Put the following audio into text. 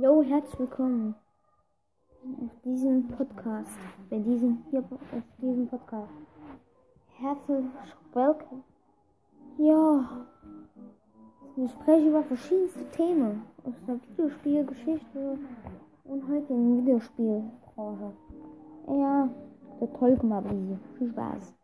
Jo, herzlich willkommen auf diesem Podcast. Bei diesem hier auf diesem Podcast. Herzlich willkommen. Ja. Wir sprechen über verschiedenste Themen aus der Videospielgeschichte und heute in Videospielbranche. Ja, der toll gemacht, Viel Spaß.